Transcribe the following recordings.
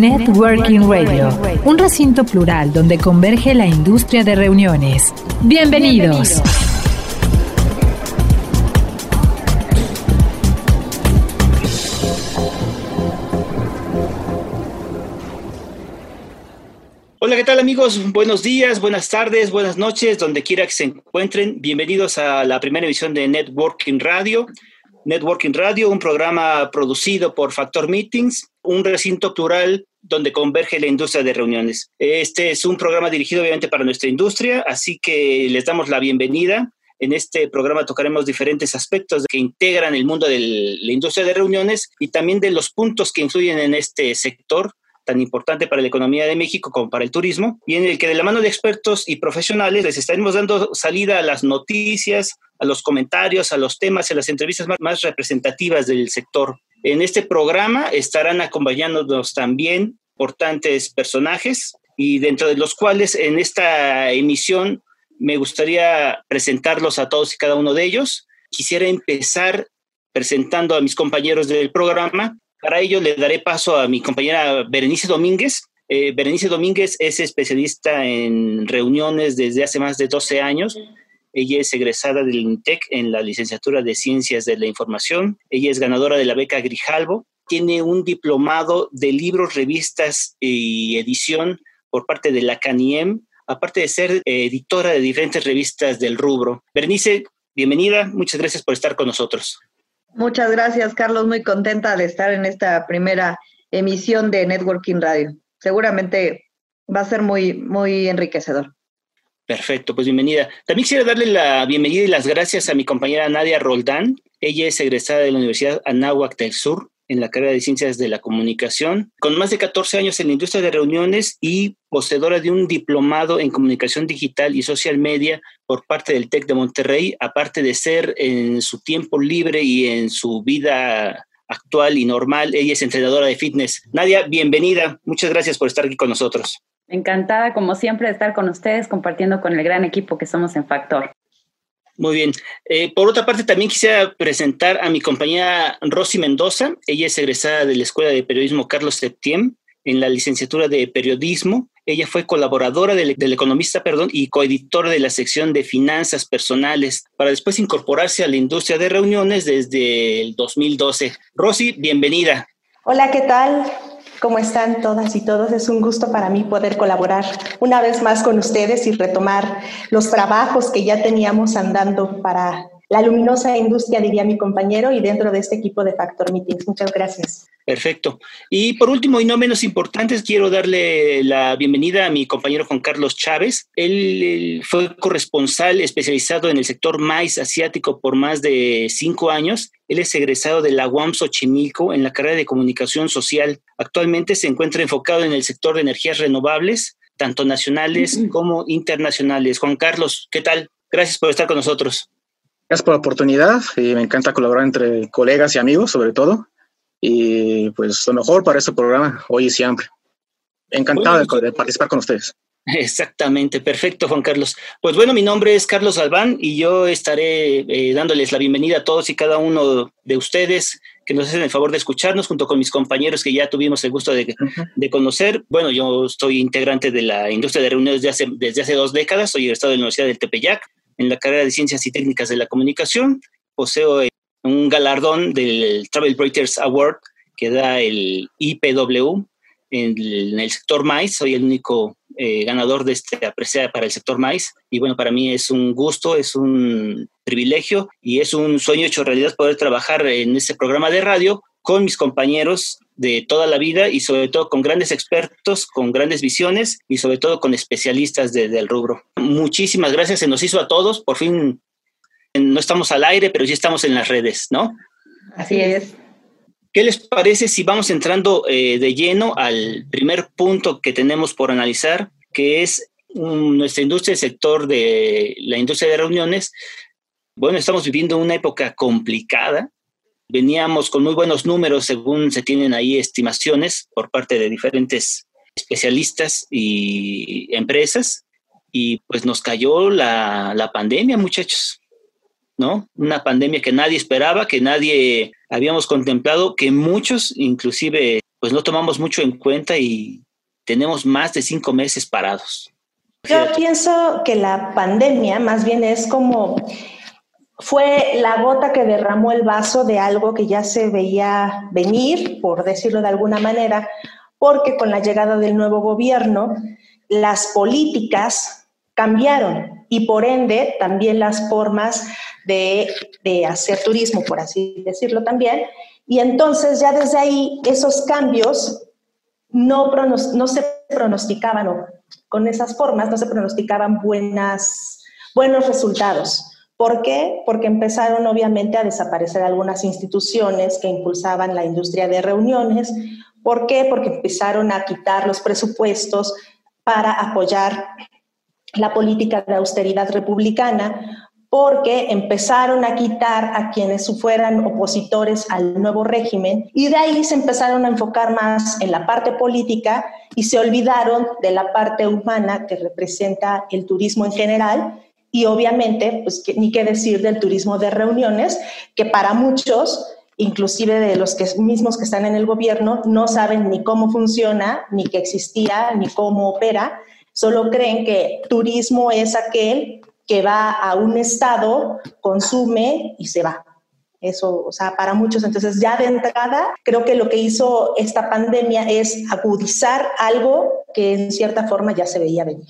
Networking Radio, un recinto plural donde converge la industria de reuniones. Bienvenidos. Hola, ¿qué tal amigos? Buenos días, buenas tardes, buenas noches, donde quiera que se encuentren. Bienvenidos a la primera edición de Networking Radio. Networking Radio, un programa producido por Factor Meetings, un recinto plural donde converge la industria de reuniones. Este es un programa dirigido obviamente para nuestra industria, así que les damos la bienvenida. En este programa tocaremos diferentes aspectos que integran el mundo de la industria de reuniones y también de los puntos que influyen en este sector tan importante para la economía de México como para el turismo, y en el que de la mano de expertos y profesionales les estaremos dando salida a las noticias, a los comentarios, a los temas y a las entrevistas más, representativas del sector. En este programa estarán acompañándonos también importantes personajes y dentro de los cuales en esta emisión me gustaría presentarlos a todos y cada uno de ellos. Quisiera empezar presentando a mis compañeros del programa. Para ello le daré paso a mi compañera Berenice Domínguez. Eh, Berenice Domínguez es especialista en reuniones desde hace más de 12 años ella es egresada del INTEC en la licenciatura de Ciencias de la Información. Ella es ganadora de la beca Grijalvo. Tiene un diplomado de libros, revistas y edición por parte de la CANIEM, aparte de ser editora de diferentes revistas del rubro. Bernice, bienvenida. Muchas gracias por estar con nosotros. Muchas gracias, Carlos. Muy contenta de estar en esta primera emisión de Networking Radio. Seguramente va a ser muy, muy enriquecedor. Perfecto, pues bienvenida. También quisiera darle la bienvenida y las gracias a mi compañera Nadia Roldán. Ella es egresada de la Universidad Anáhuac del Sur en la carrera de Ciencias de la Comunicación, con más de 14 años en la industria de reuniones y poseedora de un diplomado en Comunicación Digital y Social Media por parte del TEC de Monterrey, aparte de ser en su tiempo libre y en su vida actual y normal, ella es entrenadora de fitness. Nadia, bienvenida. Muchas gracias por estar aquí con nosotros. Encantada, como siempre, de estar con ustedes, compartiendo con el gran equipo que somos en Factor. Muy bien. Eh, por otra parte, también quisiera presentar a mi compañera Rosy Mendoza. Ella es egresada de la Escuela de Periodismo Carlos Septiem en la licenciatura de Periodismo. Ella fue colaboradora del, del, economista perdón, y coeditora de la sección de finanzas personales para después incorporarse a la industria de reuniones desde el 2012. Rosy, bienvenida. Hola, ¿qué tal? ¿Cómo están todas y todos? Es un gusto para mí poder colaborar una vez más con ustedes y retomar los trabajos que ya teníamos andando para la luminosa industria, diría mi compañero, y dentro de este equipo de Factor Meetings. Muchas gracias. Perfecto. Y por último, y no menos importante, quiero darle la bienvenida a mi compañero Juan Carlos Chávez. Él, fue corresponsal especializado en el sector maíz asiático por más de cinco años. Él es egresado de la UAM Xochimilco en la carrera de comunicación social. Actualmente se encuentra enfocado en el sector de energías renovables, tanto nacionales como internacionales. Juan Carlos, ¿qué tal? Gracias por estar con nosotros. Gracias por la oportunidad. y me encanta colaborar entre colegas y amigos, sobre todo. Y pues lo mejor para este programa, hoy y siempre. Encantado de, de participar con ustedes. Exactamente, perfecto, Juan Carlos. Pues bueno, mi nombre es Carlos Albán y yo estaré eh, dándoles la bienvenida a todos y cada uno de ustedes que nos hacen el favor de escucharnos junto con mis compañeros que ya tuvimos el gusto de, uh -huh. de conocer. Bueno, yo soy integrante de la industria de reuniones desde hace, desde hace dos décadas, soy egresado de la Universidad del Tepeyac en la carrera de Ciencias y Técnicas de la Comunicación. Poseo un galardón del Travel Writers Award que da el IPW en el, en el sector maíz. Soy el único eh, ganador de este apreciada para el sector maíz. Y bueno, para mí es un gusto, es un privilegio y es un sueño hecho realidad poder trabajar en este programa de radio con mis compañeros de toda la vida y sobre todo con grandes expertos, con grandes visiones y sobre todo con especialistas de, del rubro. Muchísimas gracias, se nos hizo a todos, por fin no estamos al aire, pero sí estamos en las redes, ¿no? Así es. ¿Qué les parece si vamos entrando eh, de lleno al primer punto que tenemos por analizar, que es nuestra industria, el sector de la industria de reuniones? Bueno, estamos viviendo una época complicada. Veníamos con muy buenos números, según se tienen ahí estimaciones por parte de diferentes especialistas y empresas, y pues nos cayó la, la pandemia, muchachos. ¿No? Una pandemia que nadie esperaba, que nadie habíamos contemplado, que muchos inclusive pues no tomamos mucho en cuenta y tenemos más de cinco meses parados. Yo pienso que la pandemia más bien es como fue la gota que derramó el vaso de algo que ya se veía venir, por decirlo de alguna manera, porque con la llegada del nuevo gobierno, las políticas cambiaron y por ende también las formas de, hacer turismo, por así decirlo también. Y entonces ya desde ahí esos cambios no, no se pronosticaban, o con esas formas no se pronosticaban buenas, buenos resultados. ¿Por qué? Porque empezaron obviamente a desaparecer algunas instituciones que impulsaban la industria de reuniones. ¿Por qué? Porque empezaron a quitar los presupuestos para apoyar la política de austeridad republicana porque empezaron a quitar a quienes fueran opositores al nuevo régimen y de ahí se empezaron a enfocar más en la parte política y se olvidaron de la parte humana que representa el turismo en general y obviamente, pues ni qué decir del turismo de reuniones, que para muchos, inclusive de los mismos que están en el gobierno, no saben ni cómo funciona, ni que existía, ni cómo opera, solo creen que turismo es aquel que va a un estado, consume y se va. Eso, o sea, para muchos. Entonces, ya de entrada, creo que lo que hizo esta pandemia es agudizar algo que en cierta forma ya se veía venir.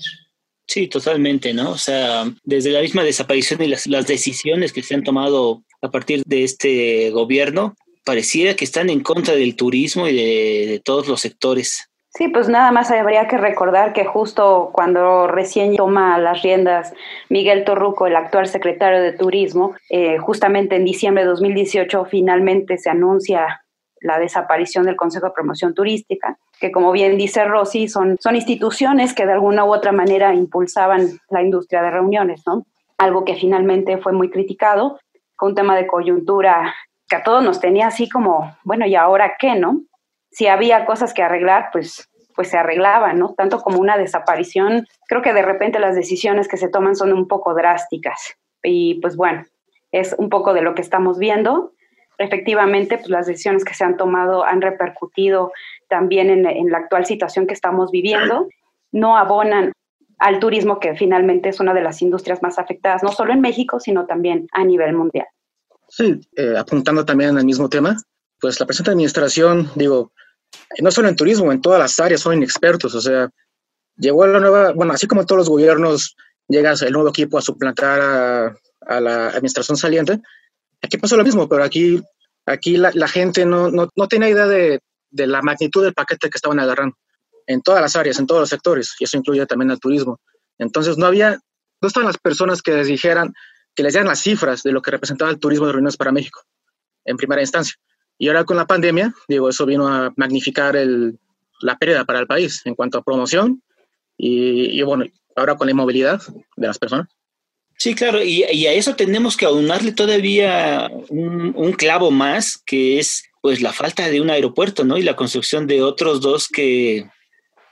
Sí, totalmente, ¿no? O sea, desde la misma desaparición y las, las decisiones que se han tomado a partir de este gobierno, pareciera que están en contra del turismo y de, de todos los sectores. Sí, pues nada más habría que recordar que justo cuando recién toma las riendas Miguel Torruco, el actual secretario de Turismo, eh, justamente en diciembre de 2018 finalmente se anuncia la desaparición del Consejo de Promoción Turística, que como bien dice Rosy, son, son instituciones que de alguna u otra manera impulsaban la industria de reuniones, ¿no? Algo que finalmente fue muy criticado, fue un tema de coyuntura que a todos nos tenía así como, bueno, ¿y ahora qué, no? Si había cosas que arreglar, pues, pues se arreglaban, ¿no? Tanto como una desaparición, creo que de repente las decisiones que se toman son un poco drásticas. Y pues bueno, es un poco de lo que estamos viendo. Efectivamente, pues las decisiones que se han tomado han repercutido también en, la actual situación que estamos viviendo. No abonan al turismo, que finalmente es una de las industrias más afectadas, no solo en México, sino también a nivel mundial. Sí, eh, apuntando también al mismo tema, pues la presente administración, digo, no solo en turismo, en todas las áreas son inexpertos, o sea, llegó la nueva, bueno, así como todos los gobiernos llega el nuevo equipo a suplantar a, la administración saliente, aquí pasó lo mismo, pero aquí, aquí la, gente no, no, no tenía idea de, de, la magnitud del paquete que estaban agarrando en todas las áreas, en todos los sectores, y eso incluye también al turismo. Entonces no había, no estaban las personas que les dijeran, que les dieran las cifras de lo que representaba el turismo de reuniones para México, en primera instancia. Y ahora con la pandemia, digo, eso vino a magnificar el, la pérdida para el país en cuanto a promoción y, bueno, ahora con la inmovilidad de las personas. Sí, claro, y, a eso tenemos que aunarle todavía un, un, clavo más, que es pues la falta de un aeropuerto, ¿no? Y la construcción de otros dos que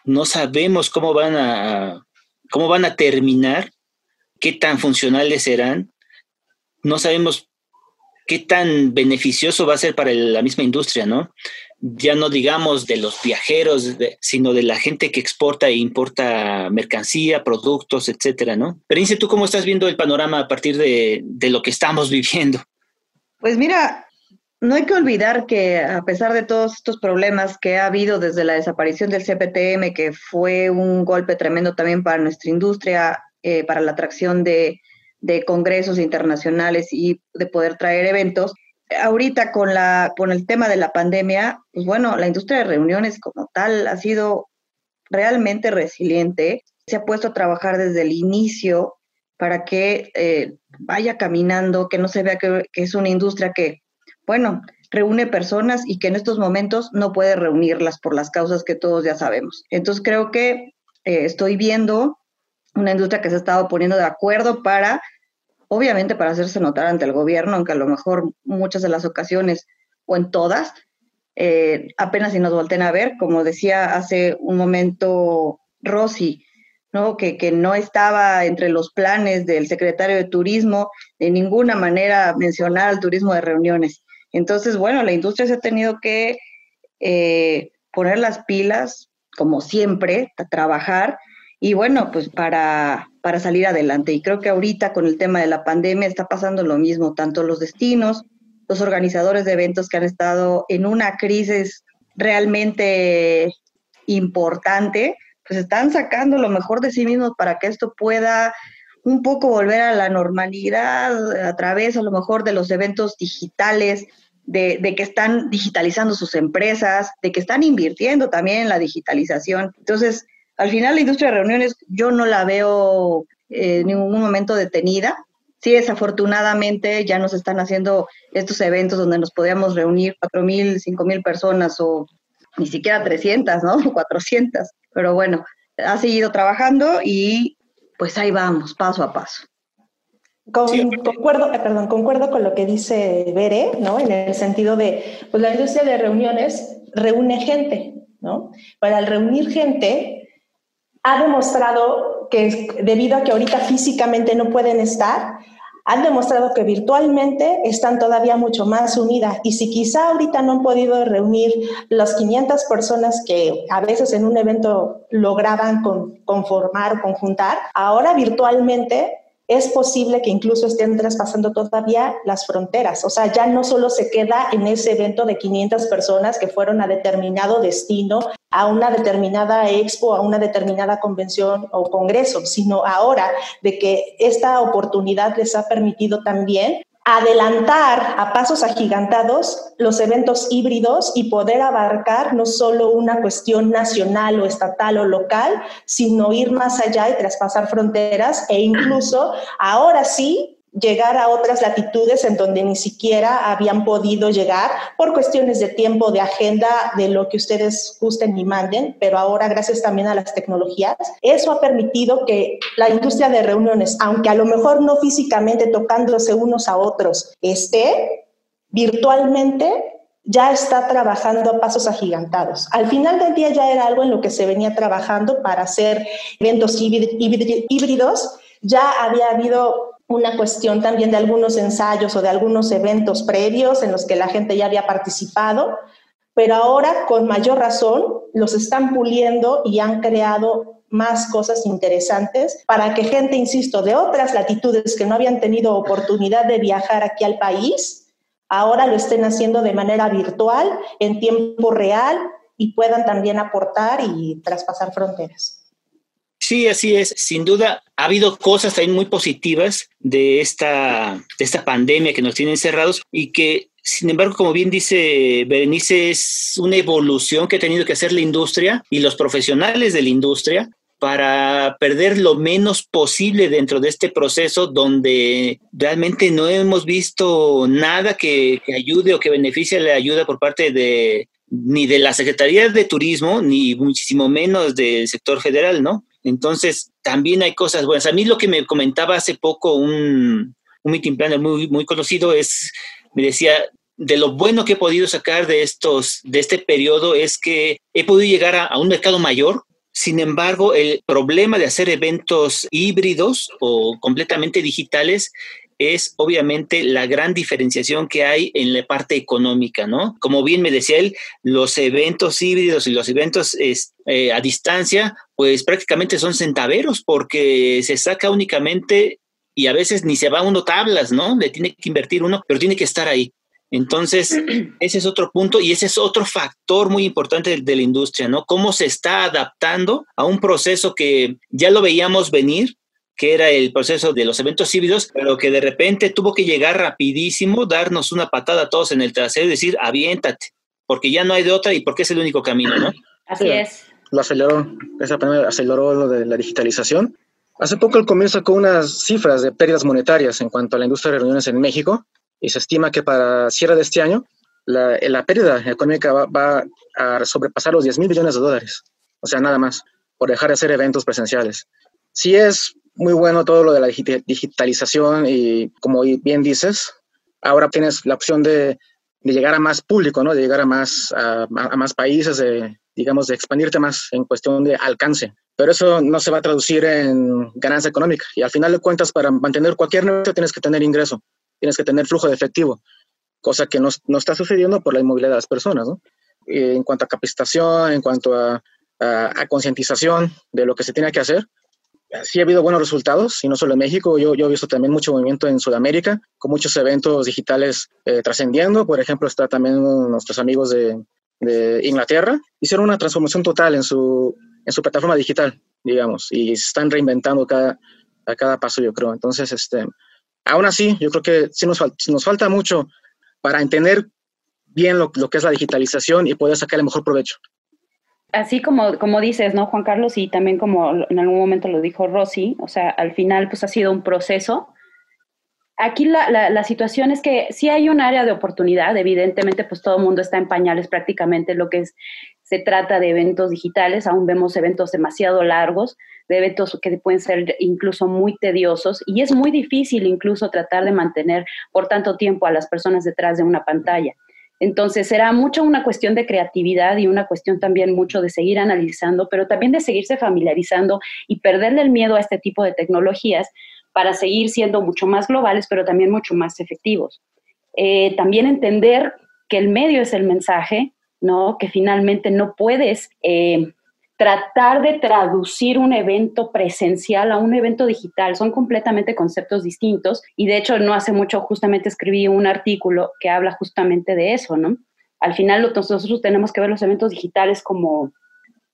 no sabemos cómo van a, cómo van a terminar, qué tan funcionales serán. No sabemos qué tan beneficioso va a ser para la misma industria, ¿no? Ya no digamos de los viajeros, sino de la gente que exporta e importa mercancía, productos, etcétera, ¿no? Pero ¿tú cómo estás viendo el panorama a partir de, de lo que estamos viviendo? Pues mira, no hay que olvidar que a pesar de todos estos problemas que ha habido desde la desaparición del CPTM, que fue un golpe tremendo también para nuestra industria, eh, para la atracción de, de congresos internacionales y de poder traer eventos. Ahorita con, la, con el tema de la pandemia, pues bueno, la industria de reuniones como tal ha sido realmente resiliente. Se ha puesto a trabajar desde el inicio para que eh, vaya caminando, que no se vea que, es una industria que, bueno, reúne personas y que en estos momentos no puede reunirlas por las causas que todos ya sabemos. Entonces creo que eh, estoy viendo una industria que se ha estado poniendo de acuerdo para, obviamente para hacerse notar ante el gobierno, aunque a lo mejor muchas de las ocasiones o en todas, eh, apenas si nos volten a ver, como decía hace un momento Rosy, ¿no? Que, que, no estaba entre los planes del secretario de Turismo de ninguna manera mencionar el turismo de reuniones. Entonces, bueno, la industria se ha tenido que eh, poner las pilas, como siempre, a trabajar y bueno, pues para, para salir adelante. Y creo que ahorita con el tema de la pandemia está pasando lo mismo, tanto los destinos, los organizadores de eventos que han estado en una crisis realmente importante, pues están sacando lo mejor de sí mismos para que esto pueda un poco volver a la normalidad a través a lo mejor de los eventos digitales, de, de, que están digitalizando sus empresas, de que están invirtiendo también en la digitalización. Entonces, al final la industria de reuniones yo no la veo en ningún momento detenida. Sí, desafortunadamente ya nos están haciendo estos eventos donde nos podíamos reunir 4.000, 5.000 personas o ni siquiera 300, ¿no? 400. Pero bueno, ha seguido trabajando y pues ahí vamos, paso a paso. concuerdo, eh, perdón, concuerdo con lo que dice Bere, ¿no? En el sentido de, pues la industria de reuniones reúne gente, ¿no? Para el reunir gente, ha demostrado que debido a que ahorita físicamente no pueden estar, han demostrado que virtualmente están todavía mucho más unidas. Y si quizá ahorita no han podido reunir las 500 personas que a veces en un evento lograban conformar, conjuntar, ahora virtualmente es posible que incluso estén traspasando todavía las fronteras. O sea, ya no solo se queda en ese evento de 500 personas que fueron a determinado destino, a una determinada expo, a una determinada convención o congreso, sino ahora de que esta oportunidad les ha permitido también adelantar a pasos agigantados los eventos híbridos y poder abarcar no solo una cuestión nacional o estatal o local, sino ir más allá y traspasar fronteras e incluso ahora sí llegar a otras latitudes en donde ni siquiera habían podido llegar por cuestiones de tiempo, de agenda, de lo que ustedes gusten y manden, pero ahora gracias también a las tecnologías, eso ha permitido que la industria de reuniones, aunque a lo mejor no físicamente tocándose unos a otros, esté virtualmente ya está trabajando a pasos agigantados. Al final del día ya era algo en lo que se venía trabajando para hacer eventos híbridos. Ya había habido una cuestión también de algunos ensayos o de algunos eventos previos en los que la gente ya había participado, pero ahora con mayor razón los están puliendo y han creado más cosas interesantes para que gente, insisto, de otras latitudes que no habían tenido oportunidad de viajar aquí al país, ahora lo estén haciendo de manera virtual, en tiempo real y puedan también aportar y traspasar fronteras. Sí, así es. Sin duda, ha habido cosas también muy positivas de esta, de esta pandemia que nos tiene encerrados y que, sin embargo, como bien dice Berenice, es una evolución que ha tenido que hacer la industria y los profesionales de la industria para perder lo menos posible dentro de este proceso donde realmente no hemos visto nada que, que ayude o que beneficie la ayuda por parte de ni de la Secretaría de Turismo, ni muchísimo menos del sector federal, ¿no? Entonces, también hay cosas buenas. A mí lo que me comentaba hace poco un, un meeting planner muy, muy conocido es, me decía, de lo bueno que he podido sacar de estos, de este periodo es que he podido llegar a, a un mercado mayor. Sin embargo, el problema de hacer eventos híbridos o completamente digitales es obviamente la gran diferenciación que hay en la parte económica, ¿no? Como bien me decía él, los eventos híbridos y los eventos eh, a distancia, pues prácticamente son centaveros porque se saca únicamente y a veces ni se va uno tablas, ¿no? Le tiene que invertir uno, pero tiene que estar ahí. Entonces, ese es otro punto y ese es otro factor muy importante de, de, la industria, ¿no? Cómo se está adaptando a un proceso que ya lo veíamos venir, que era el proceso de los eventos híbridos, pero que de repente tuvo que llegar rapidísimo, darnos una patada a todos en el trasero y decir, aviéntate, porque ya no hay de otra y porque es el único camino, ¿no? Así sí, es. Lo aceleró, esa primera aceleró lo de la digitalización. Hace poco el comienzo con unas cifras de pérdidas monetarias en cuanto a la industria de reuniones en México y se estima que para cierre de este año la, la pérdida económica va, va, a sobrepasar los 10 mil billones de dólares. O sea, nada más, por dejar de hacer eventos presenciales. Sí es muy bueno todo lo de la digitalización y como bien dices, ahora tienes la opción de, de llegar a más público, ¿no? De llegar a más, a, a más países, de, digamos, de expandirte más en cuestión de alcance. Pero eso no se va a traducir en ganancia económica. Y al final de cuentas, para mantener cualquier negocio tienes que tener ingreso, tienes que tener flujo de efectivo, cosa que no, no está sucediendo por la inmovilidad de las personas, ¿no? en cuanto a capacitación, en cuanto a, a, a concientización de lo que se tiene que hacer, sí ha habido buenos resultados, y no solo en México, yo, yo he visto también mucho movimiento en Sudamérica, con muchos eventos digitales eh, trascendiendo. Por ejemplo, está también nuestros amigos de, de Inglaterra, hicieron una transformación total en su, en su plataforma digital, digamos, y se están reinventando cada, a cada paso, yo creo. Entonces, este, aún así, yo creo que sí nos, nos falta mucho para entender bien lo, que es la digitalización y poder sacar el mejor provecho. Así como, como dices, ¿no, Juan Carlos? Y también como en algún momento lo dijo Rosy, o sea, al final pues ha sido un proceso Aquí la, la, situación es que sí hay un área de oportunidad, evidentemente pues todo el mundo está en pañales prácticamente lo que es, se trata de eventos digitales, aún vemos eventos demasiado largos, de eventos que pueden ser incluso muy tediosos y es muy difícil incluso tratar de mantener por tanto tiempo a las personas detrás de una pantalla. Entonces será mucho una cuestión de creatividad y una cuestión también mucho de seguir analizando, pero también de seguirse familiarizando y perderle el miedo a este tipo de tecnologías, para seguir siendo mucho más globales, pero también mucho más efectivos. Eh, también entender que el medio es el mensaje, ¿no? Que finalmente no puedes eh, tratar de traducir un evento presencial a un evento digital. Son completamente conceptos distintos y de hecho no hace mucho justamente escribí un artículo que habla justamente de eso, ¿no? Al final nosotros tenemos que ver los eventos digitales como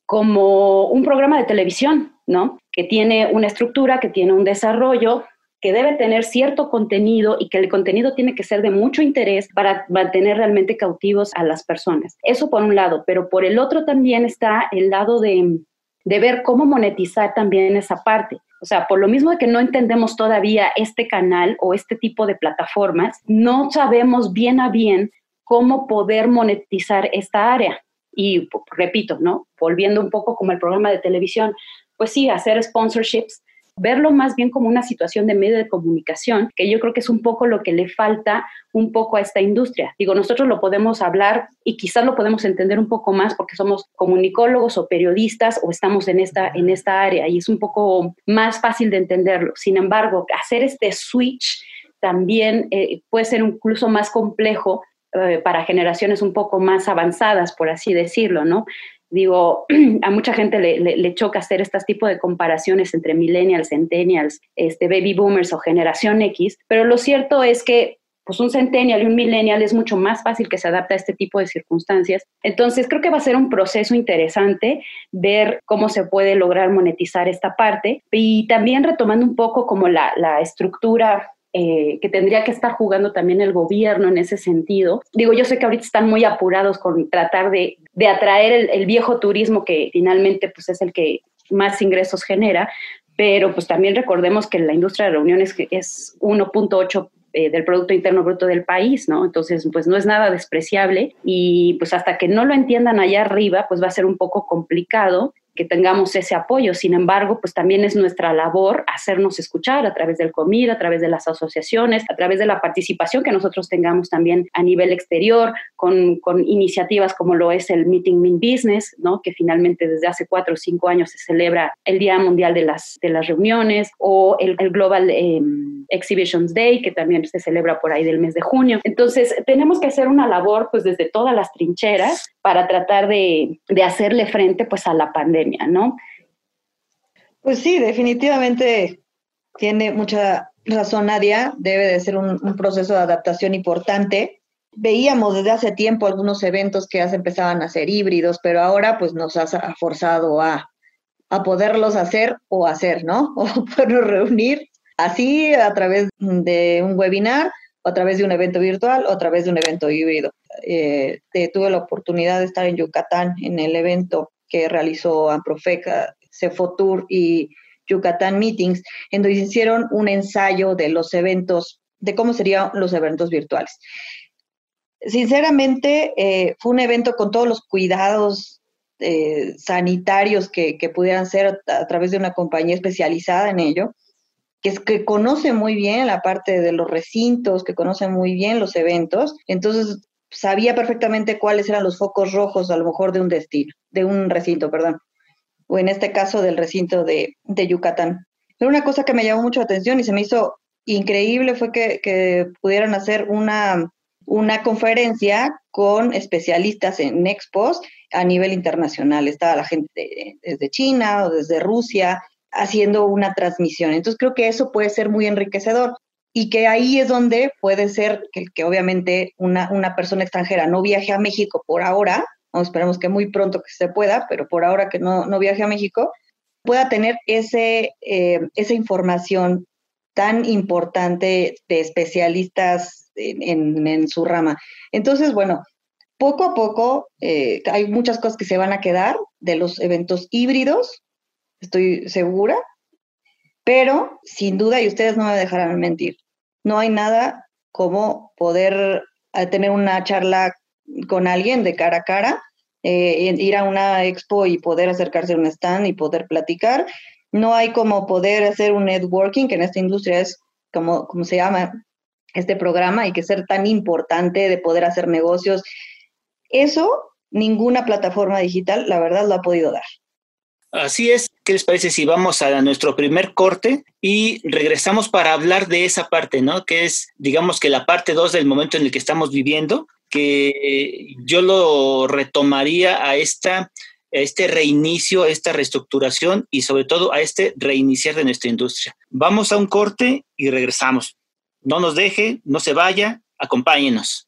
como un programa de televisión, ¿no? Que tiene una estructura, que tiene un desarrollo, que debe tener cierto contenido y que el contenido tiene que ser de mucho interés para mantener realmente cautivos a las personas. Eso por un lado, pero por el otro también está el lado de, de ver cómo monetizar también esa parte. O sea, por lo mismo que no entendemos todavía este canal o este tipo de plataformas, no sabemos bien a bien cómo poder monetizar esta área. Y repito, ¿no? Volviendo un poco como el programa de televisión, pues sí, hacer sponsorships, verlo más bien como una situación de medio de comunicación, que yo creo que es un poco lo que le falta un poco a esta industria. Digo, nosotros lo podemos hablar y quizás lo podemos entender un poco más porque somos comunicólogos o periodistas o estamos en esta, en esta área y es un poco más fácil de entenderlo. Sin embargo, hacer este switch también eh, puede ser incluso más complejo eh, para generaciones un poco más avanzadas, por así decirlo, ¿no? Digo, a mucha gente le, le, choca hacer este tipo de comparaciones entre millennials, centennials, este, baby boomers o generación X, pero lo cierto es que pues un centennial y un millennial es mucho más fácil que se adapte a este tipo de circunstancias. Entonces, creo que va a ser un proceso interesante ver cómo se puede lograr monetizar esta parte y también retomando un poco como la, la estructura eh, que tendría que estar jugando también el gobierno en ese sentido. Digo, yo sé que ahorita están muy apurados con tratar de, de atraer el, viejo turismo que finalmente pues, es el que más ingresos genera, pero pues también recordemos que la industria de reuniones es 1.8 eh, del Producto Interno Bruto del país, ¿no? Entonces, pues no es nada despreciable y pues hasta que no lo entiendan allá arriba, pues va a ser un poco complicado que tengamos ese apoyo. Sin embargo, pues también es nuestra labor hacernos escuchar a través del COMIR, a través de las asociaciones, a través de la participación que nosotros tengamos también a nivel exterior, con, con iniciativas como lo es el Meeting Mean Business, ¿no? que finalmente desde hace cuatro o cinco años se celebra el Día Mundial de las, de las Reuniones, o el, Global eh, Exhibitions Day, que también se celebra por ahí del mes de junio. Entonces, tenemos que hacer una labor pues desde todas las trincheras para tratar de, de hacerle frente pues a la pandemia, ¿no? Pues sí, definitivamente tiene mucha razón Nadia, debe de ser un, proceso de adaptación importante. Veíamos desde hace tiempo algunos eventos que ya se empezaban a ser híbridos, pero ahora pues nos ha forzado a, a poderlos hacer o hacer, ¿no? O podernos reunir así a través de un webinar, o a través de un evento virtual, o a través de un evento híbrido. Eh, tuve la oportunidad de estar en Yucatán en el evento que realizó Amprofeca, Cefotur y Yucatán Meetings, en donde hicieron un ensayo de los eventos, de cómo serían los eventos virtuales. sinceramente, eh, fue un evento con todos los cuidados eh, sanitarios que, pudieran ser a, través de una compañía especializada en ello, que, es, que conoce muy bien la parte de los recintos, que conoce muy bien los eventos. Entonces, sabía perfectamente cuáles eran los focos rojos, a lo mejor, de un destino, de un recinto, perdón. O en este caso, del recinto de, de Yucatán. Pero una cosa que me llamó mucho la atención y se me hizo increíble fue que, que pudieran hacer una una conferencia con especialistas en expos a nivel internacional. Estaba la gente desde China o desde Rusia haciendo una transmisión. Entonces creo que eso puede ser muy enriquecedor y que ahí es donde puede ser que, obviamente una, una, persona extranjera no viaje a México por ahora, o esperemos que muy pronto que se pueda, pero por ahora que no, no viaje a México, pueda tener ese, eh, esa información tan importante de especialistas en, su rama. Entonces, bueno, poco a poco eh, hay muchas cosas que se van a quedar de los eventos híbridos, estoy segura, pero sin duda, y ustedes no me dejarán mentir, no hay nada como poder eh, tener una charla con alguien de cara a cara, eh, ir a una expo y poder acercarse a un stand y poder platicar. No hay como poder hacer un networking, que en esta industria es como, como se llama, este programa y que ser tan importante de poder hacer negocios. Eso ninguna plataforma digital, la verdad, lo ha podido dar. Así es. ¿Qué les parece si vamos a nuestro primer corte y regresamos para hablar de esa parte, ¿no? Que es, digamos que la parte 2 del momento en el que estamos viviendo, que yo lo retomaría a esta este reinicio, esta reestructuración y sobre todo a este reiniciar de nuestra industria. Vamos a un corte y regresamos. No nos deje, no se vaya, acompáñenos.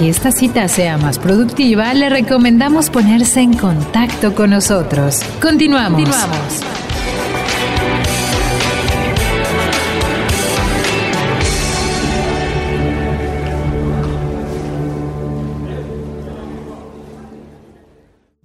Que esta cita sea más productiva, le recomendamos ponerse en contacto con nosotros. Continuamos. Continuamos.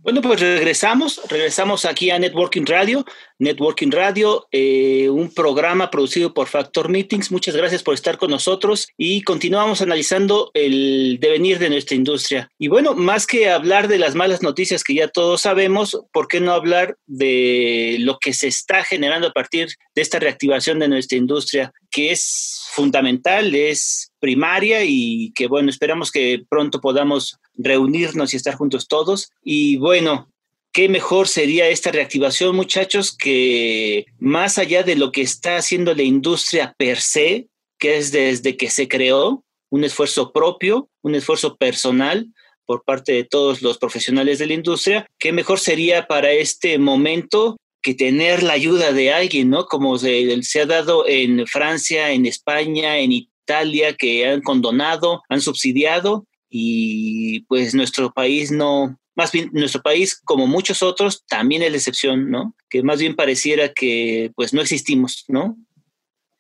Bueno, pues regresamos, regresamos aquí a Networking Radio. Networking Radio, eh, un programa producido por Factor Meetings. Muchas gracias por estar con nosotros y continuamos analizando el devenir de nuestra industria. Y bueno, más que hablar de las malas noticias que ya todos sabemos, ¿por qué no hablar de lo que se está generando a partir de esta reactivación de nuestra industria, que es fundamental, es primaria y que bueno, esperamos que pronto podamos reunirnos y estar juntos todos. Y bueno, qué mejor sería esta reactivación, muchachos, que más allá de lo que está haciendo la industria per se, que es desde que se creó, un esfuerzo propio, un esfuerzo personal por parte de todos los profesionales de la industria, qué mejor sería para este momento que tener la ayuda de alguien, ¿no? Como se, ha dado en Francia, en España, en Italia, que han condonado, han subsidiado y pues nuestro país no, más bien nuestro país como muchos otros también es la excepción, ¿no? Que más bien pareciera que pues no existimos, ¿no?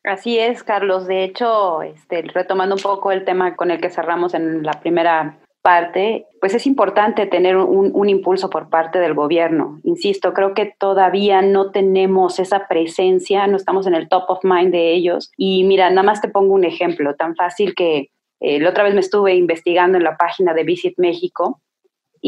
Así es, Carlos. De hecho, este, retomando un poco el tema con el que cerramos en la primera parte, pues es importante tener un, impulso por parte del gobierno. Insisto, creo que todavía no tenemos esa presencia, no estamos en el top of mind de ellos. Y mira, nada más te pongo un ejemplo tan fácil que eh, la otra vez me estuve investigando en la página de Visit México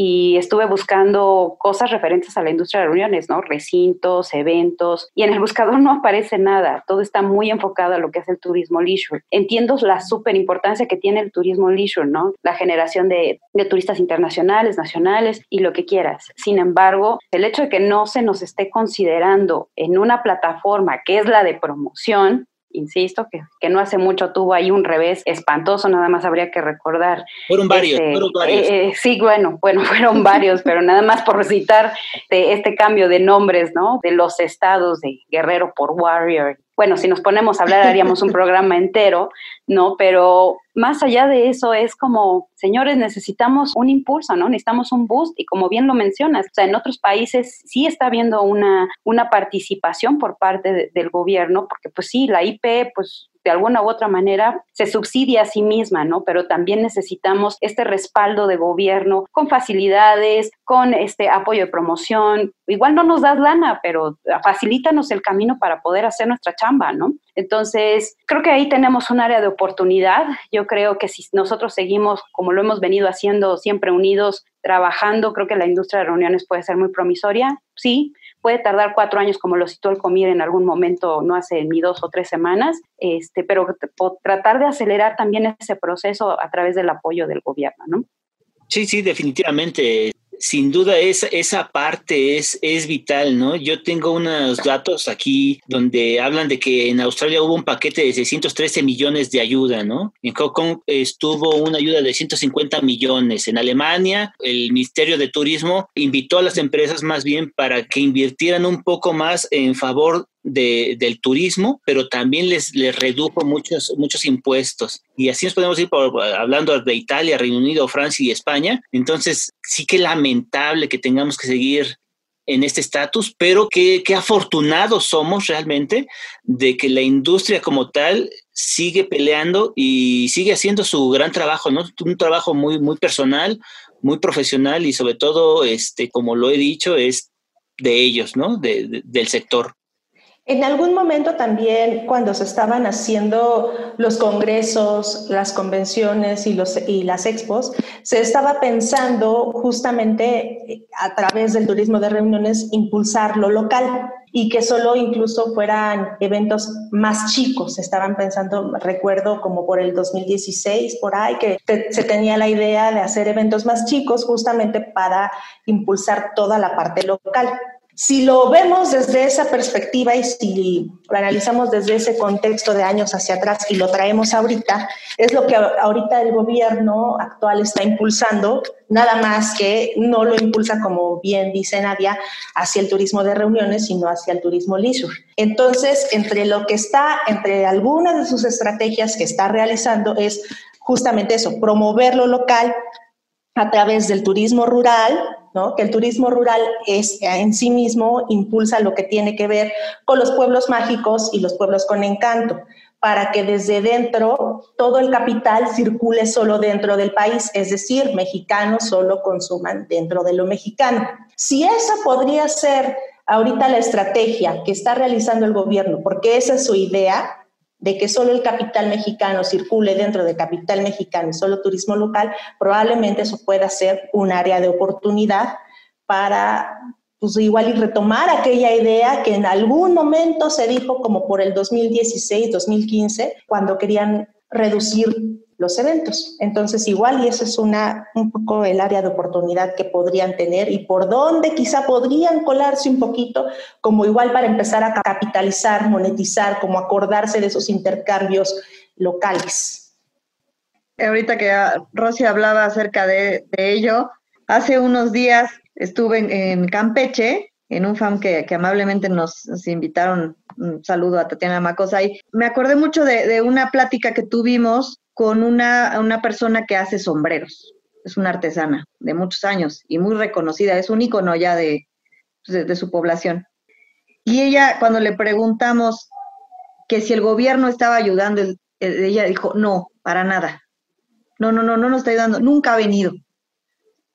y estuve buscando cosas referentes a la industria de reuniones, ¿no? Recintos, eventos, y en el buscador no aparece nada, todo está muy enfocado a lo que es el turismo leisure. Entiendo la súper importancia que tiene el turismo leisure, ¿no? La generación de, de turistas internacionales, nacionales y lo que quieras. Sin embargo, el hecho de que no se nos esté considerando en una plataforma que es la de promoción, insisto, que, que, no hace mucho tuvo ahí un revés espantoso, nada más habría que recordar. Fueron varios, este, fueron varios. Eh, eh, sí, bueno, bueno, fueron varios, pero nada más por citar este, este, cambio de nombres, ¿no? De los estados de Guerrero por Warrior, bueno, si nos ponemos a hablar haríamos un programa entero, ¿no? Pero más allá de eso es como, señores, necesitamos un impulso, ¿no? Necesitamos un boost y como bien lo mencionas, o sea, en otros países sí está habiendo una, una participación por parte del gobierno, porque pues sí, la IP, pues de alguna u otra manera se subsidia a sí misma, ¿no? Pero también necesitamos este respaldo de gobierno con facilidades, con este apoyo de promoción. Igual no nos das lana, pero facilítanos el camino para poder hacer nuestra chamba, ¿no? Entonces, creo que ahí tenemos un área de oportunidad. Yo creo que si nosotros seguimos como lo hemos venido haciendo, siempre unidos, trabajando, creo que la industria de reuniones puede ser muy promisoria, sí, puede tardar cuatro años, como lo citó el Comir en algún momento, no hace ni dos o tres semanas, este, pero tratar de acelerar también ese proceso a través del apoyo del gobierno, ¿no? Sí, sí, definitivamente sin duda esa, esa parte es, es vital, ¿no? Yo tengo unos datos aquí donde hablan de que en Australia hubo un paquete de 613 millones de ayuda, ¿no? En Hong Kong estuvo una ayuda de 150 millones. En Alemania, el Ministerio de Turismo invitó a las empresas más bien para que invirtieran un poco más en favor del turismo, pero también les, les redujo muchos, muchos impuestos. Y así nos podemos ir por, hablando de Italia, Reino Unido, Francia y España. Entonces, sí que lamentable que tengamos que seguir en este estatus, pero qué, afortunados somos realmente de que la industria como tal sigue peleando y sigue haciendo su gran trabajo, ¿no? Un trabajo muy, muy personal, muy profesional y sobre todo, este, como lo he dicho, es de ellos, ¿no? del sector. En algún momento también, cuando se estaban haciendo los congresos, las convenciones y, los, y las expos, se estaba pensando justamente eh, a través del turismo de reuniones impulsar lo local y que solo incluso fueran eventos más chicos. Estaban pensando, recuerdo como por el 2016, por ahí, que se tenía la idea de hacer eventos más chicos justamente para impulsar toda la parte local. Si lo vemos desde esa perspectiva y si lo analizamos desde ese contexto de años hacia atrás y lo traemos ahorita, es lo que ahorita el gobierno actual está impulsando, nada más que no lo impulsa, como bien dice Nadia, hacia el turismo de reuniones, sino hacia el turismo leisure. Entonces, entre lo que está, entre algunas de sus estrategias que está realizando es justamente eso, promover lo local a través del turismo rural, que el turismo rural es en sí mismo impulsa lo que tiene que ver con los pueblos mágicos y los pueblos con encanto, para que desde dentro todo el capital circule solo dentro del país, es decir, mexicanos solo consuman dentro de lo mexicano. Si esa podría ser ahorita la estrategia que está realizando el gobierno, porque esa es su idea, de que solo el capital mexicano circule dentro del capital mexicano y solo turismo local, probablemente eso pueda ser un área de oportunidad para, pues igual y retomar aquella idea que en algún momento se dijo como por el 2016, 2015, cuando querían reducir los eventos. Entonces, igual, y eso es una, un poco el área de oportunidad que podrían tener y por dónde quizá podrían colarse un poquito, como igual para empezar a capitalizar, monetizar, como acordarse de esos intercambios locales. Ahorita que Rosy hablaba acerca de, ello, hace unos días estuve en, Campeche, en un FAM que, amablemente nos, invitaron, un saludo a Tatiana Macosay. Me acordé mucho de, de una plática que tuvimos con una, una persona que hace sombreros. Es una artesana de muchos años y muy reconocida, es un ícono ya de, de, su población. Y ella, cuando le preguntamos que si el gobierno estaba ayudando, ella dijo, no, para nada. No, no, no, no nos está ayudando, nunca ha venido.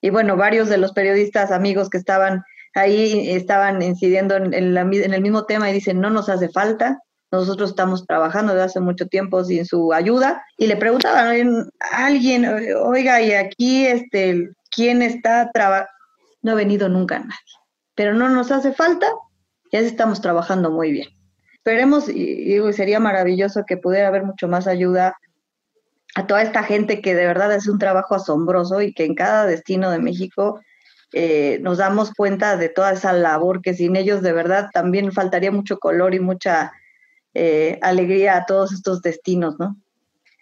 Y bueno, varios de los periodistas amigos que estaban ahí estaban incidiendo en, el mismo tema y dicen, no nos hace falta, nosotros estamos trabajando desde hace mucho tiempo sin su ayuda y le preguntaban a alguien, oiga, y aquí, este, ¿quién está trabajando? No ha venido nunca nadie, pero no nos hace falta, ya estamos trabajando muy bien. Esperemos, y, sería maravilloso que pudiera haber mucho más ayuda a toda esta gente que de verdad hace un trabajo asombroso y que en cada destino de México eh, nos damos cuenta de toda esa labor que sin ellos de verdad también faltaría mucho color y mucha eh, alegría a todos estos destinos, ¿no?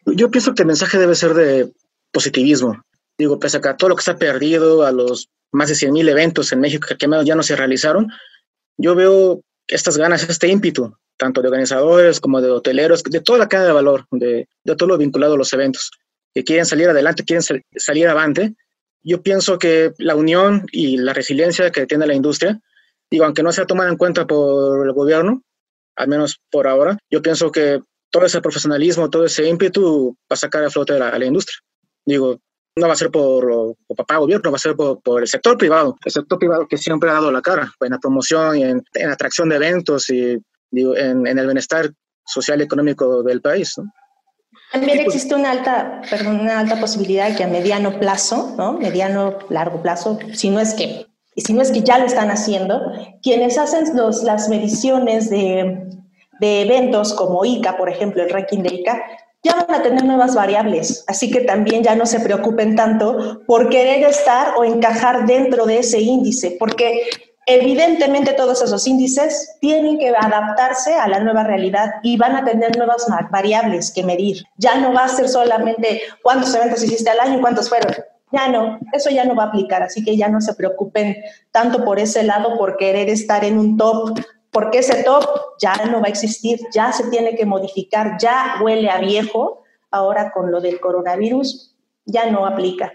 Yo pienso que el mensaje debe ser de positivismo. Digo, pese a todo lo que ha perdido, a los más de 100.000 eventos en México que ya no se realizaron, yo veo estas ganas, este ímpetu tanto de organizadores como de hoteleros, de toda la cadena de valor, de, de todo lo vinculado a los eventos, que quieren salir adelante, quieren salir avante. Yo pienso que la unión y la resiliencia que tiene la industria, digo, aunque no sea tomada en cuenta por el gobierno, al menos por ahora, yo pienso que todo ese profesionalismo, todo ese ímpetu va a sacar a flote a la, a la industria. Digo, no va a ser por, papá gobierno, va a ser por, el sector privado, el sector privado que siempre ha dado la cara en la promoción y en, en atracción de eventos y en, en, el bienestar social y económico del país. ¿no? También existe una alta, perdón, una alta posibilidad que a mediano plazo, ¿no? mediano, largo plazo, si no es que, si no es que ya lo están haciendo, quienes hacen los, las mediciones de, de eventos como ICA, por ejemplo, el ranking de ICA, ya van a tener nuevas variables, así que también ya no se preocupen tanto por querer estar o encajar dentro de ese índice, porque evidentemente todos esos índices tienen que adaptarse a la nueva realidad y van a tener nuevas variables que medir. Ya no va a ser solamente cuántos eventos hiciste al año y cuántos fueron. Ya no, eso ya no va a aplicar, así que ya no se preocupen tanto por ese lado, por querer estar en un top porque ese top ya no va a existir, ya se tiene que modificar, ya huele a viejo, ahora con lo del coronavirus ya no aplica.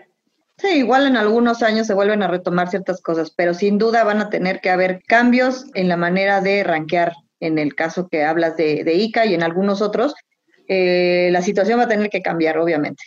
Sí, igual en algunos años se vuelven a retomar ciertas cosas, pero sin duda van a tener que haber cambios en la manera de rankear, en el caso que hablas de, de ICA y en algunos otros, eh, la situación va a tener que cambiar, obviamente.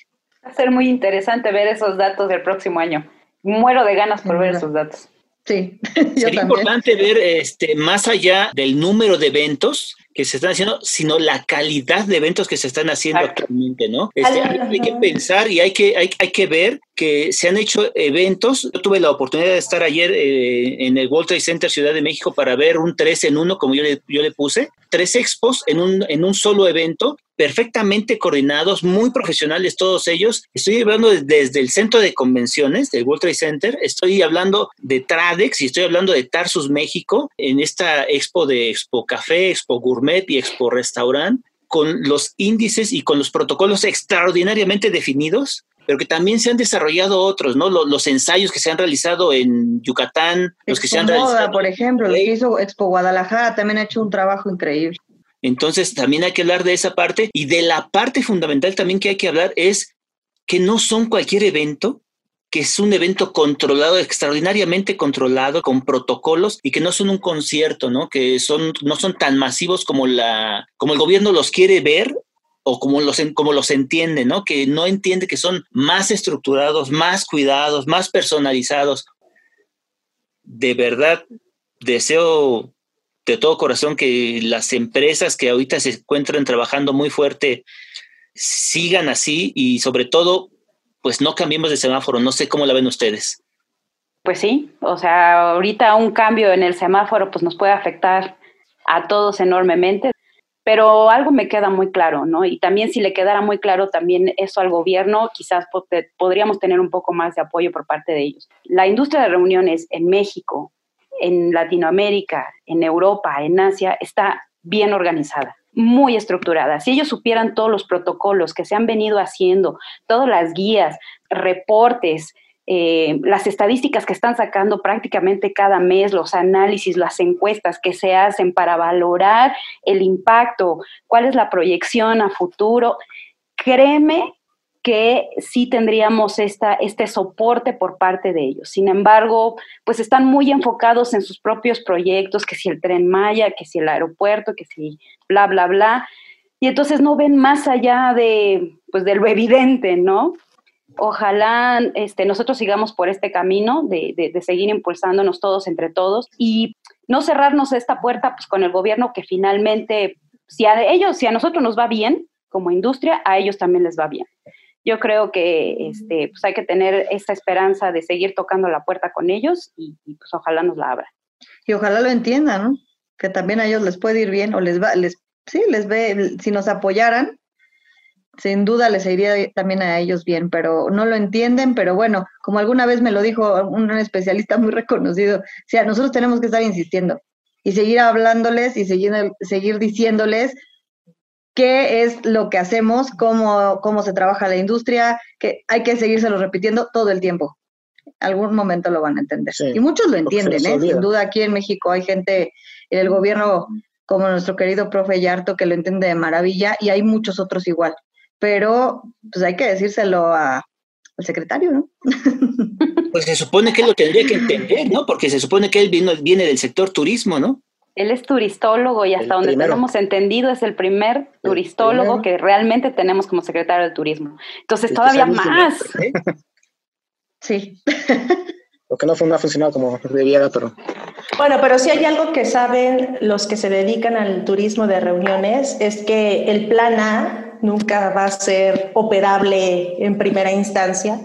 Va a ser muy interesante ver esos datos del próximo año. Muero de ganas por ver esos datos. Sí, yo Sería también. importante ver este, más allá del número de eventos que se están haciendo, sino la calidad de eventos que se están haciendo actualmente, ¿no? Este, hay, hay, que pensar y hay que, hay, hay, que ver que se han hecho eventos. Yo tuve la oportunidad de estar ayer eh, en el World Trade Center Ciudad de México para ver un 3 en 1, como yo le, yo le puse, tres expos en un, en un solo evento perfectamente coordinados, muy profesionales todos ellos. Estoy hablando desde el centro de convenciones del World Trade Center, estoy hablando de Tradex y estoy hablando de Tarsus México en esta expo de Expo Café, Expo Gourmet y Expo Restaurant con los índices y con los protocolos extraordinariamente definidos pero que también se han desarrollado otros, ¿no? Los, los ensayos que se han realizado en Yucatán, Expo los que se han Moda, realizado. por ejemplo, lo que hizo Expo Guadalajara también ha hecho un trabajo increíble. Entonces, también hay que hablar de esa parte y de la parte fundamental también que hay que hablar es que no son cualquier evento, que es un evento controlado, extraordinariamente controlado, con protocolos y que no son un concierto, ¿no? Que son, no son tan masivos como, la, como el gobierno los quiere ver o como los, como los entiende, ¿no? Que no entiende que son más estructurados, más cuidados, más personalizados. De verdad, deseo de todo corazón que las empresas que ahorita se encuentran trabajando muy fuerte sigan así y sobre todo, pues no cambiemos de semáforo. No sé cómo la ven ustedes. Pues sí, o sea, ahorita un cambio en el semáforo pues nos puede afectar a todos enormemente, pero algo me queda muy claro, ¿no? Y también si le quedara muy claro también eso al gobierno, quizás podríamos tener un poco más de apoyo por parte de ellos. La industria de reuniones en México, en Latinoamérica, en Europa, en Asia, está bien organizada, muy estructurada. Si ellos supieran todos los protocolos que se han venido haciendo, todas las guías, reportes, eh, las estadísticas que están sacando prácticamente cada mes, los análisis, las encuestas que se hacen para valorar el impacto, cuál es la proyección a futuro, créeme que sí tendríamos esta, este soporte por parte de ellos. Sin embargo, pues están muy enfocados en sus propios proyectos, que si el tren Maya, que si el aeropuerto, que si bla, bla, bla. Y entonces no ven más allá de, pues, de lo evidente, ¿no? Ojalá este, nosotros sigamos por este camino de, de, seguir impulsándonos todos entre todos y no cerrarnos esta puerta pues, con el gobierno que finalmente, si a ellos, si a nosotros nos va bien como industria, a ellos también les va bien yo creo que este, pues hay que tener esta esperanza de seguir tocando la puerta con ellos y, y, pues ojalá nos la abran. Y ojalá lo entiendan, ¿no? Que también a ellos les puede ir bien o les va, les, sí, les ve, si nos apoyaran, sin duda les iría también a ellos bien, pero no lo entienden, pero bueno, como alguna vez me lo dijo un especialista muy reconocido, o sea, nosotros tenemos que estar insistiendo y seguir hablándoles y seguir, seguir diciéndoles qué es lo que hacemos, cómo, cómo se trabaja la industria, que hay que seguírselo repitiendo todo el tiempo. Algún momento lo van a entender. Sí, y muchos lo entienden, ¿eh? Sin duda aquí en México hay gente en el gobierno como nuestro querido profe Yarto, que lo entiende de maravilla, y hay muchos otros igual. Pero pues hay que decírselo al secretario, ¿no? Pues se supone que él lo tendría que entender, ¿no? Porque se supone que él viene del sector turismo, ¿no? Él es turistólogo y hasta donde tenemos entendido es el primer turistólogo que realmente tenemos como secretario de turismo. Entonces todavía más. ¿eh? Sí. Lo que no, fue, no ha funcionado como debiera, pero... Bueno, pero si hay algo que saben los que se dedican al turismo de reuniones, es que el plan A nunca va a ser operable en primera instancia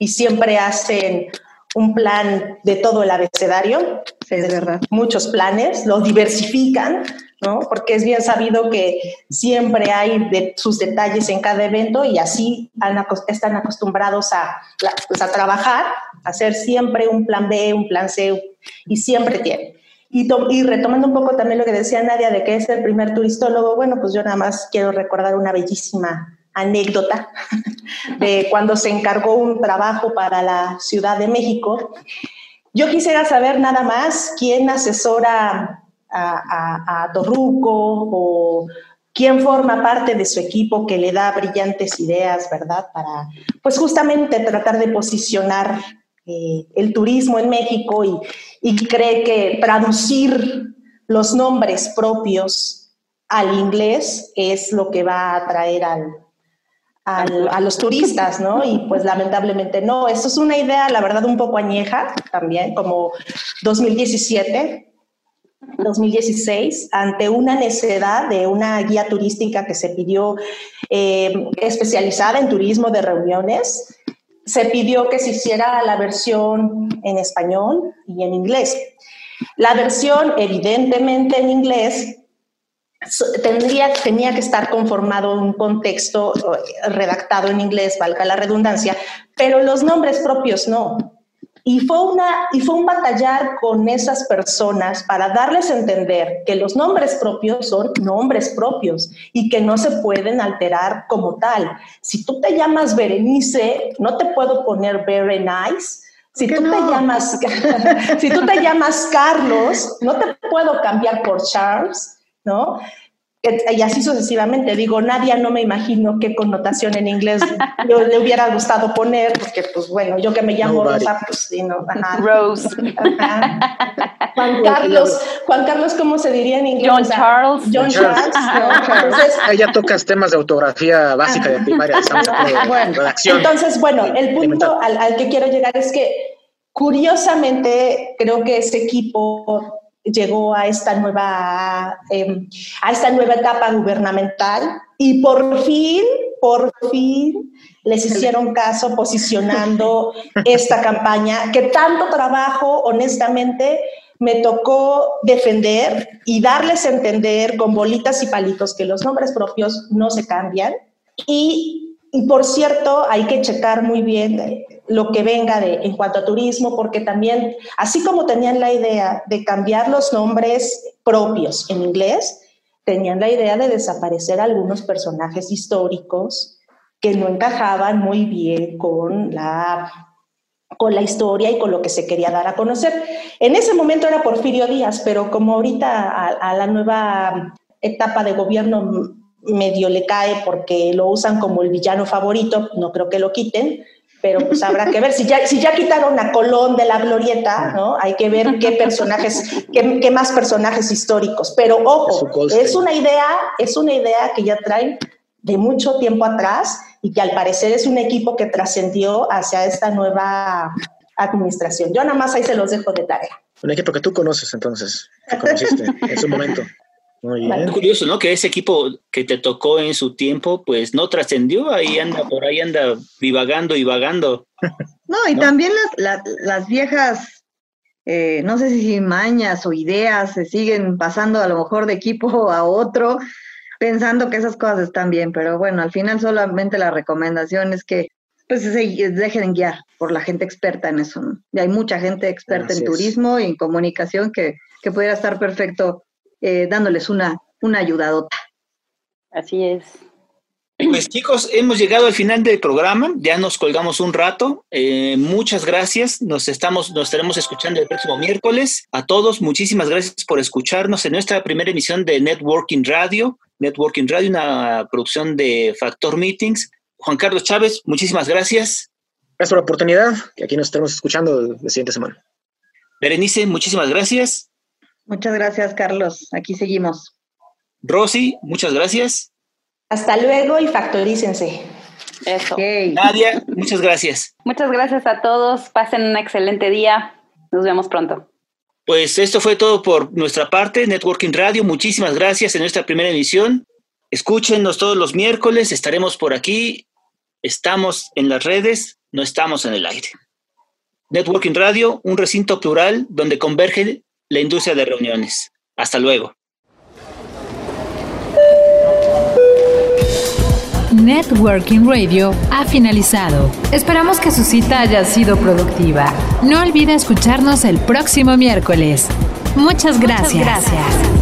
y siempre hacen un plan de todo el abecedario, es verdad. muchos planes, lo diversifican, ¿no? Porque es bien sabido que siempre hay sus detalles en cada evento y así están acostumbrados a, pues, a trabajar, a hacer siempre un plan B, un plan C y siempre tienen. Y, y, retomando un poco también lo que decía Nadia de que es el primer turistólogo, bueno, pues yo nada más quiero recordar una bellísima anécdota de cuando se encargó un trabajo para la Ciudad de México. Yo quisiera saber nada más quién asesora a, Torruco o quién forma parte de su equipo que le da brillantes ideas, ¿verdad? Para, pues justamente tratar de posicionar eh, el turismo en México y, y cree que traducir los nombres propios al inglés es lo que va a atraer al, a los turistas, ¿no? Y pues lamentablemente no. Eso es una idea, la verdad, un poco añeja también, como 2017, 2016, ante una necedad de una guía turística que se pidió eh, especializada en turismo de reuniones, se pidió que se hiciera la versión en español y en inglés. La versión, evidentemente en inglés, tendría, tenía que estar conformado un contexto redactado en inglés, valga la redundancia, pero los nombres propios no. Y fue, una, y fue un batallar con esas personas para darles a entender que los nombres propios son nombres propios y que no se pueden alterar como tal. Si tú te llamas Berenice, no te puedo poner very nice. Si tú, te llamas, si tú te llamas Carlos, no te puedo cambiar por Charles ¿no? Y así sucesivamente. Digo, Nadia no me imagino qué connotación en inglés yo le hubiera gustado poner, porque pues bueno, yo que me llamo Rosa, pues sí, no. Rose. Juan Carlos, Juan Carlos, ¿cómo se diría en inglés? John Charles. John Charles. Entonces, Ahí ya tocas temas de autografía básica de primaria. bueno, entonces, bueno, el punto al, al que quiero llegar es que curiosamente creo que ese equipo llegó a esta nueva, em, a esta nueva etapa gubernamental y por fin, por fin les hicieron caso posicionando esta campaña que tanto trabajo, honestamente, me tocó defender y darles a entender con bolitas y palitos que los nombres propios no se cambian y y por cierto, hay que checar muy bien lo que venga de, en cuanto a turismo, porque también, así como tenían la idea de cambiar los nombres propios en inglés, tenían la idea de desaparecer algunos personajes históricos que no encajaban muy bien con la, con la historia y con lo que se quería dar a conocer. En ese momento era Porfirio Díaz, pero como ahorita a, a la nueva etapa de gobierno medio le cae porque lo usan como el villano favorito, no creo que lo quiten, pero pues habrá que ver. Si ya, si ya quitaron a Colón de la glorieta, ¿no? Hay que ver qué personajes, qué, qué más personajes históricos. Pero ojo, es una idea, es una idea que ya traen de mucho tiempo atrás y que al parecer es un equipo que trascendió hacia esta nueva administración. Yo nada más ahí se los dejo de tarea. Un equipo que tú conoces entonces, que conociste en su momento. Muy curioso, ¿no? Que ese equipo que te tocó en su tiempo, pues no trascendió, ahí anda, por ahí anda divagando y vagando. No, y también las, las, viejas, eh, no sé si mañas o ideas se siguen pasando a lo mejor de equipo a otro, pensando que esas cosas están bien, pero bueno, al final solamente la recomendación es que pues se dejen guiar por la gente experta en eso, ¿no? Y hay mucha gente experta en turismo y en comunicación que, que pudiera estar perfecto eh, dándoles una, una ayudadota. Así es. Pues chicos, hemos llegado al final del programa, ya nos colgamos un rato. Eh, muchas gracias, nos estamos, nos estaremos escuchando el próximo miércoles. A todos, muchísimas gracias por escucharnos en nuestra primera emisión de Networking Radio. Networking Radio, una producción de Factor Meetings. Juan Carlos Chávez, muchísimas gracias. Gracias por la oportunidad, que aquí nos estaremos escuchando la siguiente semana. Berenice, muchísimas gracias. Muchas gracias, Carlos. Aquí seguimos. Rosy, muchas gracias. Hasta luego y factorícense. Eso. Nadia, muchas gracias. Muchas gracias a todos. Pasen un excelente día. Nos vemos pronto. Pues esto fue todo por nuestra parte, Networking Radio. Muchísimas gracias en nuestra primera emisión. Escúchenos todos los miércoles, estaremos por aquí. Estamos en las redes, no estamos en el aire. Networking Radio, un recinto plural donde converge la industria de reuniones. Hasta luego. Networking Radio ha finalizado. Esperamos que su cita haya sido productiva. No olvide escucharnos el próximo miércoles. Muchas gracias. Muchas gracias.